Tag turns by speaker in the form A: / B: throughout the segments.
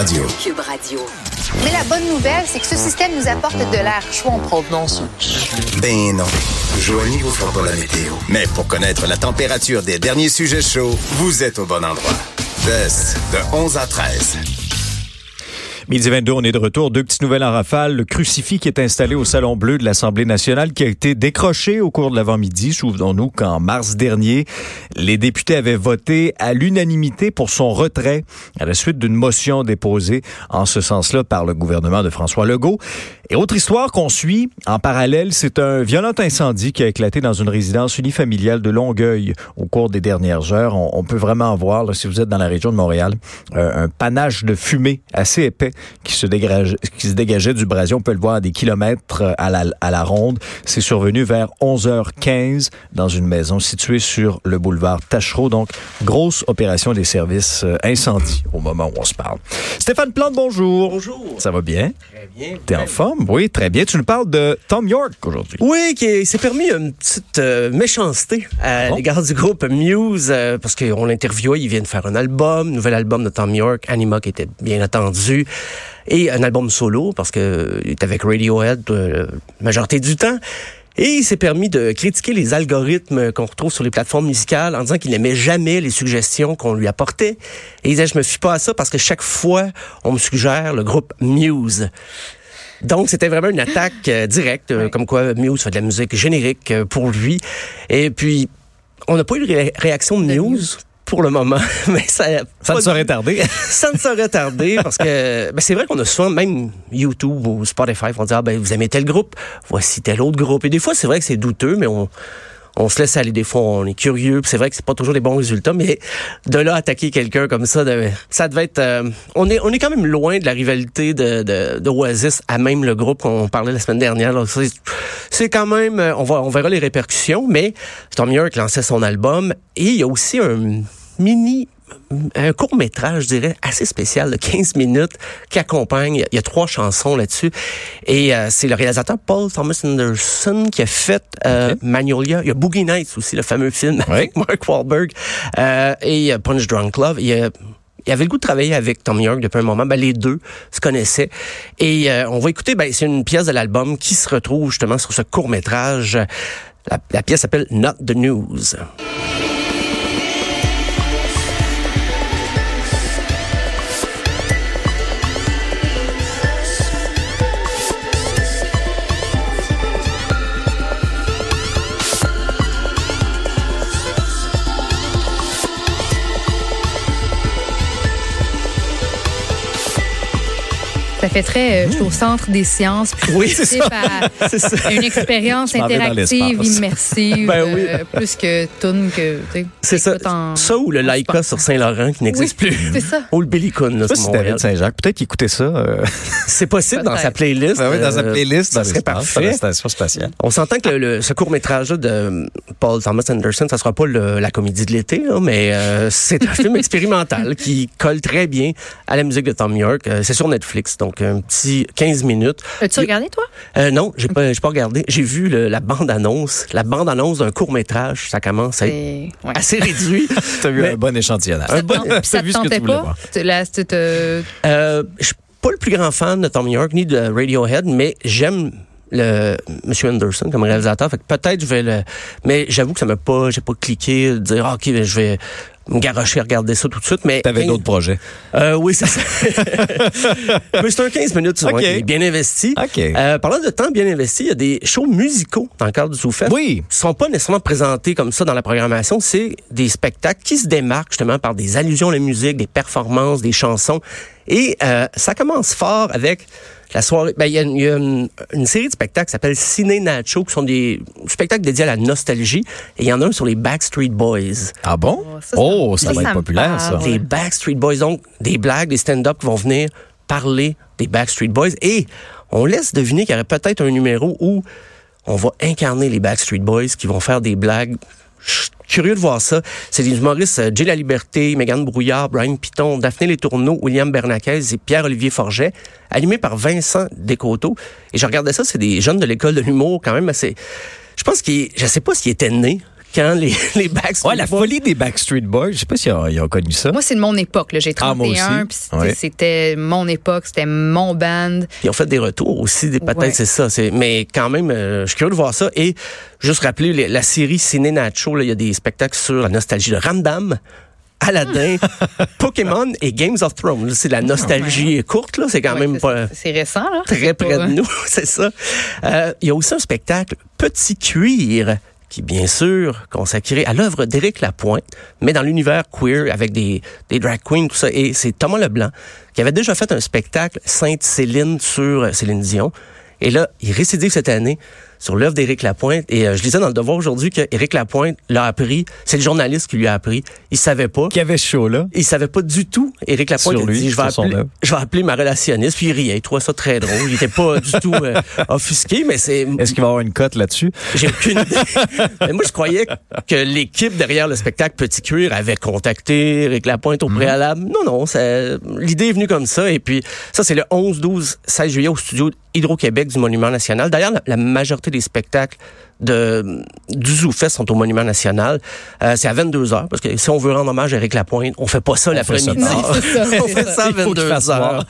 A: Radio.
B: Cube Radio.
C: Mais la bonne nouvelle, c'est que ce système nous apporte de l'air chaud en provenance.
A: Ben non. Joignez vous fera pas la météo. Mais pour connaître la température des derniers sujets chauds, vous êtes au bon endroit. Best de 11 à 13.
D: Midi 22, on est de retour. Deux petites nouvelles en rafale. Le crucifix qui est installé au Salon Bleu de l'Assemblée nationale qui a été décroché au cours de l'avant-midi. Souvenons-nous qu'en mars dernier, les députés avaient voté à l'unanimité pour son retrait à la suite d'une motion déposée en ce sens-là par le gouvernement de François Legault. Et autre histoire qu'on suit en parallèle, c'est un violent incendie qui a éclaté dans une résidence unifamiliale de Longueuil au cours des dernières heures. On, on peut vraiment voir, là, si vous êtes dans la région de Montréal, euh, un panache de fumée assez épais qui se, dégage, qui se dégageait du brasier. On peut le voir à des kilomètres euh, à la, à la ronde. C'est survenu vers 11h15 dans une maison située sur le boulevard Tachereau. Donc, grosse opération des services euh, incendie au moment où on se parle. Stéphane Plante, bonjour.
E: Bonjour.
D: Ça va bien?
E: Très bien.
D: T'es en forme? Oui, très bien. Tu nous parles de Tom York aujourd'hui.
E: Oui, qui s'est permis une petite euh, méchanceté à
D: Bon?
E: l'égard du groupe Muse, euh, parce qu'on l'interviewait, il vient de faire un album, nouvel album de Tom York, Anima qui était bien attendu, et un album solo, parce que euh, est avec Radiohead euh, la majorité du temps. Et il s'est permis de critiquer les algorithmes qu'on retrouve sur les plateformes musicales en disant qu'il n'aimait jamais les suggestions qu'on lui apportait. Et il disait, je me fie pas à ça parce que chaque fois, on me suggère le groupe Muse. Donc, c'était vraiment une attaque euh, directe, euh, comme quoi Muse fait de la musique générique euh, pour lui. Et puis, on n'a pas eu de ré- réaction de Muse pour le moment, mais ça,
D: Ça ne saurait tarder.
E: ça ne saurait tarder parce que ben, c'est vrai qu'on a souvent, même YouTube ou Spotify, vont dire ah, ben, vous aimez tel groupe, voici tel autre groupe. Et des fois, c'est vrai que c'est douteux, mais on, on se laisse aller. Des fois, on est curieux. C'est vrai que c'est pas toujours des bons résultats, mais de là attaquer quelqu'un comme ça, ça devait être. euh, on est on est quand même loin de la rivalité de, de, Oasis à même le groupe qu'on parlait la semaine dernière. C'est quand même. euh, On va on verra les répercussions, mais Tom York lançait son album et il y a aussi un mini un court métrage, je dirais, assez spécial de 15 minutes qui accompagne. Il y a trois chansons là-dessus. Et euh, c'est le réalisateur Paul Thomas Anderson qui a fait euh, Magnolia. Il y a Boogie Nights aussi, le fameux film avec Mark Wahlberg. Euh, et euh, Punch Drunk Love. Il y a il avait le goût de travailler avec Tom York depuis un moment. Ben, les deux se connaissaient. Et euh, on va écouter, ben, c'est une pièce de l'album qui se retrouve justement sur ce court-métrage. La, la pièce s'appelle Not the News.
F: Ça fait très, euh, je suis au centre des sciences. Puis
E: Oui, c'est ça.
F: à une expérience interactive, immersive,
E: Ben oui.
F: euh, plus que tune que. tu sais,
E: C'est ça.
F: en-
E: Ça ou le Laika sur Saint-Laurent qui n'existe
F: Oui,
E: plus.
F: c'est ça.
E: Ou le Billy Coon, là, sur.
D: David Saint-Jacques, peut-être qu'il écoutait ça. euh,
E: C'est possible dans sa playlist.
D: ben oui, dans sa
E: euh,
D: playlist.
E: Ça serait parfait.
D: la station spatiale.
E: On s'entend que le, le- ce court-métrage de Paul Thomas Anderson, ça sera pas le- la comédie de l'été, mais euh, c'est un film expérimental qui colle très bien à la musique de Tom York. Euh, c'est sur Netflix, donc un petit 15 minutes.
F: As-tu regardé, toi?
E: Euh, non, j'ai pas, j'ai pas regardé. J'ai vu le- la bande-annonce. La bande-annonce d'un court-métrage, ça commence à être
F: ouais.
E: assez réduit.
D: Tu as vu un bon échantillonnage.
E: Un bon-
F: ça
D: T'as
F: te
D: vu ce que tu
F: tentait
D: voulais
F: pas? Là, te-
E: Euh, je suis pas le plus grand fan de Tom York ni de Radiohead, mais j'aime le Monsieur Anderson comme réalisateur. Fait que peut-être je vais le. Mais j'avoue que ça m'a pas. J'ai pas cliqué de dire ah, ok, ben, je vais me garocher, regarder ça tout de suite. Mais
D: T'avais d'autres projets.
E: Euh, oui, c'est ça. mais c'est un 15 minutes sur
D: Ok.
E: qui est bien investi.
D: OK.
E: Euh, parlant de temps bien investi, il y a des shows musicaux dans le cadre du Zoufest.
D: Oui.
E: Qui sont pas nécessairement présentés comme ça dans la programmation. C'est des spectacles qui se démarquent justement par des allusions à la musique, des performances, des chansons. Et euh, ça commence fort avec la soirée. Ben, il y a, une, il y a une- une série de spectacles qui s'appelle Ciné Nacho, qui sont des spectacles dédiés à la nostalgie. Et il y en a un sur les Backstreet Boys.
D: Ah bon?
F: Oh, ça, ça-
D: Oh, ça
F: ça,
D: va
F: ça
D: être populaire, ça.
E: Les Backstreet Boys, donc des blagues, des stand-up qui vont venir parler des Backstreet Boys. Et on laisse deviner qu'il y aurait peut-être un numéro où on va incarner les Backstreet Boys qui vont faire des blagues. Je suis curieux de voir ça. C'est des humoristes euh, Jay La Liberté, Megan Brouillard, Brian Piton, Daphné Les Tourneaux, William Bernacquez et Pierre-Olivier Forget, animés par Vincent Descoteaux. Et je regardais ça, c'est des jeunes de l'école de l'humour quand même assez... Je pense qu'il, je sais pas s'il était né quand les, les Backstreet
D: Ouais, la
E: Boys-
D: folie des Backstreet Boys. Je sais pas s'ils ont, ils ont connu ça.
F: Moi, c'est de mon époque. là. J'ai
D: Ah, moi
F: 31,
D: aussi.
F: puis c'était-
D: Ouais.
F: c'était mon époque, c'était mon band.
E: Ils ont fait des retours aussi, des- peut-être
F: Ouais.
E: c'est ça. Mais quand même, euh, je suis curieux de voir ça. Et juste rappeler les- la série Ciné Nacho, là, il y a des spectacles sur la nostalgie de Ramdam. Aladdin, Pokémon et Games of Thrones. C'est la nostalgie courte, là. C'est quand
F: Ouais,
E: même
F: c'est-
E: pas
F: C'est récent, là.
E: très près
F: pas-
E: de nous, c'est ça. Euh, il y a aussi un spectacle Petit Cuir qui, bien sûr, consacré à l'œuvre d'Éric Lapointe, mais dans l'univers queer avec des, des drag queens, tout ça. Et c'est Thomas Leblanc qui avait déjà fait un spectacle Sainte-Céline sur euh, Céline Dion. Et là, il récidive cette année sur l'œuvre d'Éric Lapointe. Et euh, je lisais dans le Devoir aujourd'hui qu'Éric Lapointe l'a appris. C'est le journaliste qui lui a appris. Il savait pas.
D: Qui avait ce show-là.
E: Il savait pas du tout. Éric Lapointe
D: Sur
E: a
D: lui,
E: dit, je vais, appeler,
D: œuvre.
E: je vais appeler ma relationniste. Puis il riait. Il trouvait ça très drôle. Il était pas du tout euh, offusqué, mais c'est...
D: Est-ce qu'il va avoir une cote là-dessus?
E: J'ai aucune idée. mais moi, je croyais que l'équipe derrière le spectacle Petit Cuir avait contacté Éric Lapointe au
D: Mhm.
E: préalable. Non, non. L'idée est venue comme ça. Et puis, ça, c'est le 11, 12, 16 juillet au studio Hydro-Québec du Monument National. D'ailleurs, la, la majorité des spectacles de, du ZooFest sont au Monument National. Euh, c'est à 22 heures, parce que si on veut rendre hommage à Éric Lapointe, on fait pas ça l'après-midi. on fait
F: ça.
E: à
D: Il faut qu'il
E: 22
D: fasse
E: heures.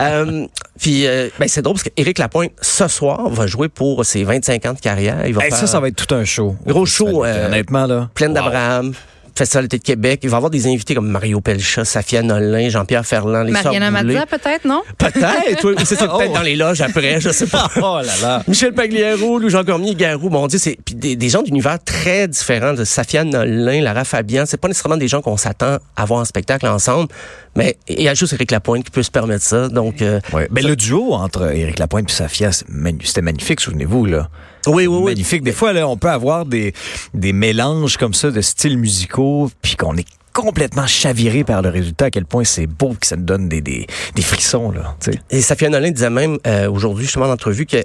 E: euh, puis, euh, ben, c'est drôle parce qu'Éric Lapointe, ce soir, va jouer pour ses 25 ans de carrière. Il va
D: Hey,
E: faire
D: ça, ça va être tout un show.
E: Gros show, euh,
D: Honnêtement, là.
E: Plaine
D: wow.
E: d'Abraham. Festival d'été de Québec. Il va y avoir des invités comme Mario Pelcha, Safia Nolin, Jean-Pierre Ferland, les
F: Mariana. Mazza, peut-être, non?
E: Peut-être, oui. Ou c'est ça, peut-être
D: Oh.
E: dans les loges après, je sais pas.
D: Oh là là.
E: Michel Pagliaro, Louis Jean Cormier, Garou, mon Dieu, c'est puis des, des gens d'univers très différents, de Safia Nolin, Lara Fabian. C'est pas nécessairement des gens qu'on s'attend à voir en spectacle ensemble, mais il y a juste Éric Lapointe qui peut se permettre ça. Donc, euh,
D: Ouais. Ben, le duo entre Éric Lapointe et Safia, c'était magnifique, souvenez-vous, là.
E: Oui, oui, oui.
D: Magnifique. Des fois, là, on peut avoir des, des mélanges comme ça de styles musicaux, puis qu'on est complètement chaviré par le résultat, à quel point c'est beau que ça nous donne des, des, des frissons, là.
E: Et Safia Nolin disait même euh, aujourd'hui, justement, en entrevue, que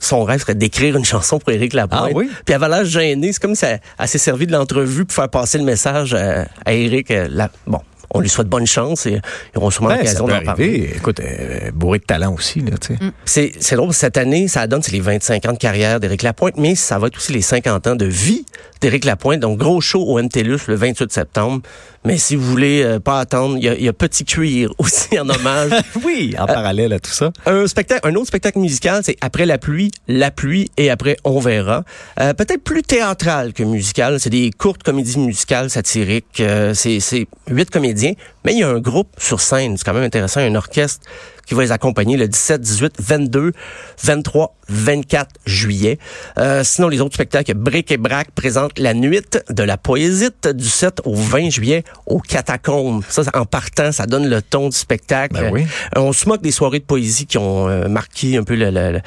E: son rêve serait d'écrire une chanson pour Éric Lapointe.
D: Ah oui?
E: Puis elle avait l'air gênée. C'est comme si elle, elle s'est servi de l'entrevue pour faire passer le message à, à Éric. euh, la- bon, on lui souhaite bonne chance et ils auront sûrement
D: Ben,
E: l'occasion d'en parler.
D: Écoute, euh, bourré de talent aussi, là, tu sais.
E: C'est, c'est drôle, cette année, ça donne c'est les 25 ans de carrière d'Éric Lapointe, mais ça va être aussi les 50 ans de vie d'Éric Lapointe. Donc, gros show au MTLUS le 28 septembre. Mais si vous voulez euh, pas attendre, il y y a Petit Cuir aussi en hommage.
D: Oui, en parallèle à tout ça.
E: Un spectacle, un autre spectacle musical, c'est après la pluie, la pluie et après on verra. Euh, Peut-être plus théâtral que musical. C'est des courtes comédies musicales satiriques. Euh, c'est c'est huit comédiens, mais il y a un groupe sur scène. C'est quand même intéressant, un orchestre qui va les accompagner le 17, 18, 22, 23, 24 juillet. Euh, sinon, les autres spectacles, Bric et Brac présente la nuit de la poésie du 7 au 20 juillet au Catacombes. Ça, en partant, ça donne le ton du spectacle.
D: Ben oui.
E: Euh, on se moque des soirées de poésie qui ont euh, marqué un peu le, le- le-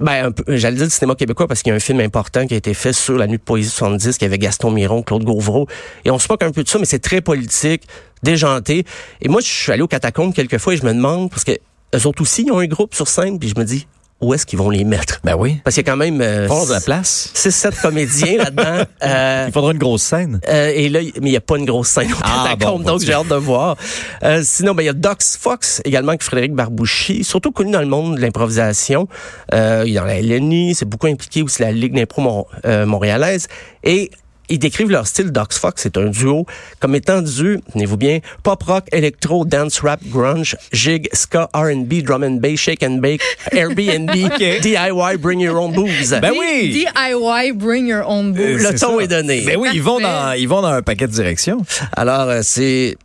E: ben, j'allais dire le cinéma québécois parce qu'il y a un film important qui a été fait sur la nuit de poésie 70 qui avait Gaston Miron, Claude Gauvreau. Et on se moque un peu de ça, mais c'est très politique, déjanté. Et moi, je suis allé au catacombe quelques fois et je me demande, parce que eux autres aussi, ils ont un groupe sur scène, puis je me dis, où est-ce qu'ils vont les mettre?
D: Ben oui.
E: Parce qu'il y a quand même euh,
D: de la place.
E: 6-7 comédiens là-dedans. Euh,
D: Il faudra une grosse scène.
E: euh, et là, mais il n'y a pas une grosse scène au
D: Ah, bon,
E: donc
D: bon,
E: j'ai hâte de voir. Euh, sinon, ben, il y a Dox Fox également, avec Frédéric Barbouchi, surtout connu dans le monde de l'improvisation. Euh, il est dans la LNI, c'est beaucoup impliqué aussi la Ligue d'impro mon- euh, montréalaise. Et ils décrivent leur style Dox Fox, c'est un duo, comme étant du, tenez-vous bien, pop rock, électro, dance rap, grunge, jig, ska, R&B, drum and bass, shake and bake, Airbnb, DIY, bring your own booze.
D: Ben oui!
F: DIY, bring your own booze.
E: le ton
D: ça.
E: est donné.
D: Ben oui, ils vont, dans, ils vont dans un paquet de directions.
E: Alors, euh, c'est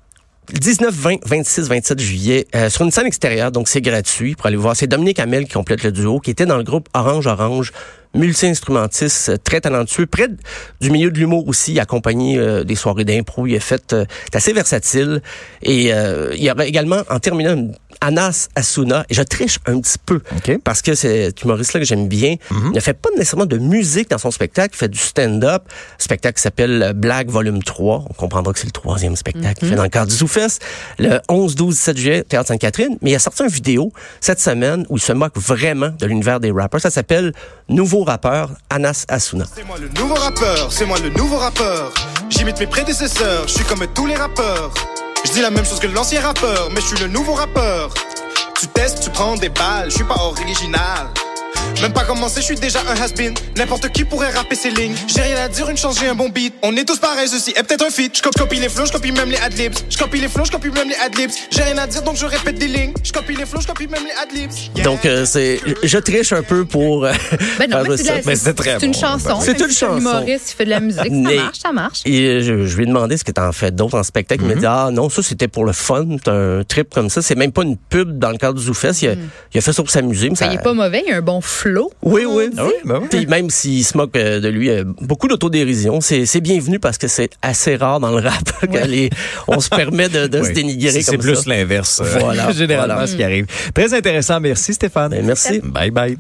E: 19, 20, 26, 27 juillet euh, sur une scène extérieure, donc c'est gratuit pour aller voir. C'est Dominique Hamel qui complète le duo, qui était dans le groupe Orange Orange, multi-instrumentiste, euh, très talentueux, près du milieu de l'humour aussi, accompagné euh, des soirées d'impro, il a fait, euh, assez versatile. Et euh, il y aura également, en terminant, Anas Asuna, et je triche un petit peu,
D: OK.
E: parce que c'est cet humoriste-là que j'aime bien. Il ne fait pas nécessairement de musique dans son spectacle, il fait du stand-up. spectacle qui s'appelle Blague Volume 3. On comprendra que c'est le troisième spectacle qu'il fait dans le cadre du ZooFest. Le 11, 12, 17 juillet, Théâtre Sainte-Catherine. Mais il a sorti une vidéo cette semaine où il se moque vraiment de l'univers des rappers. Ça s'appelle Nouveau rappeur, Anas Asuna.
B: C'est moi le nouveau rappeur, c'est moi le nouveau rappeur. J'imite mes prédécesseurs, je suis comme tous les rappeurs. Je dis la même chose que l'ancien rappeur, mais je suis le nouveau rappeur. Tu testes, tu prends des balles, je suis pas original. Même pas commencé, je suis déjà un has-been. N'importe qui pourrait rapper ses lignes. J'ai rien à dire, une chance, j'ai un bon beat. On est tous pareils, ceci est peut-être un feat. Je copie, les flows, je copie même les adlibs. Je copie les flows, je copie même les adlibs. J'ai rien à dire, donc je répète des lignes. Je copie les flows, je copie même les adlibs. Yeah.
E: Donc, euh, c'est, je triche un peu pour. euh,
F: Ben non, mais c'est la-
D: très
F: c'est une
D: bon.
F: chanson.
E: C'est
F: Même
E: une chanson.
F: humoriste, il fait de la musique. Ça marche, ça marche.
E: Et je, je lui ai demandé ce que t'en fais d'autres en spectacle. Il m'a dit, ah non, ça c'était pour le fun, c'est un trip comme ça. C'est même pas une pub dans le cadre du ZooFest. Il, a, il a fait ça pour s'amuser. mais
F: Ça,
E: ça-
F: il est pas mauvais, il a un bon
E: Oui, oui.
D: Ah oui, ben oui.
E: Puis même s'il se moque euh, de lui, euh, beaucoup d'autodérision. C'est, c'est bienvenu parce que c'est assez rare dans le rap les- on se permet de, de se dénigrer
D: C'est
E: comme
D: plus
E: ça.
D: l'inverse. euh,
E: Voilà,
D: généralement,
E: voilà.
D: ce qui arrive. Très intéressant. Merci, Stéphane.
E: Ben, merci.
D: Bye bye.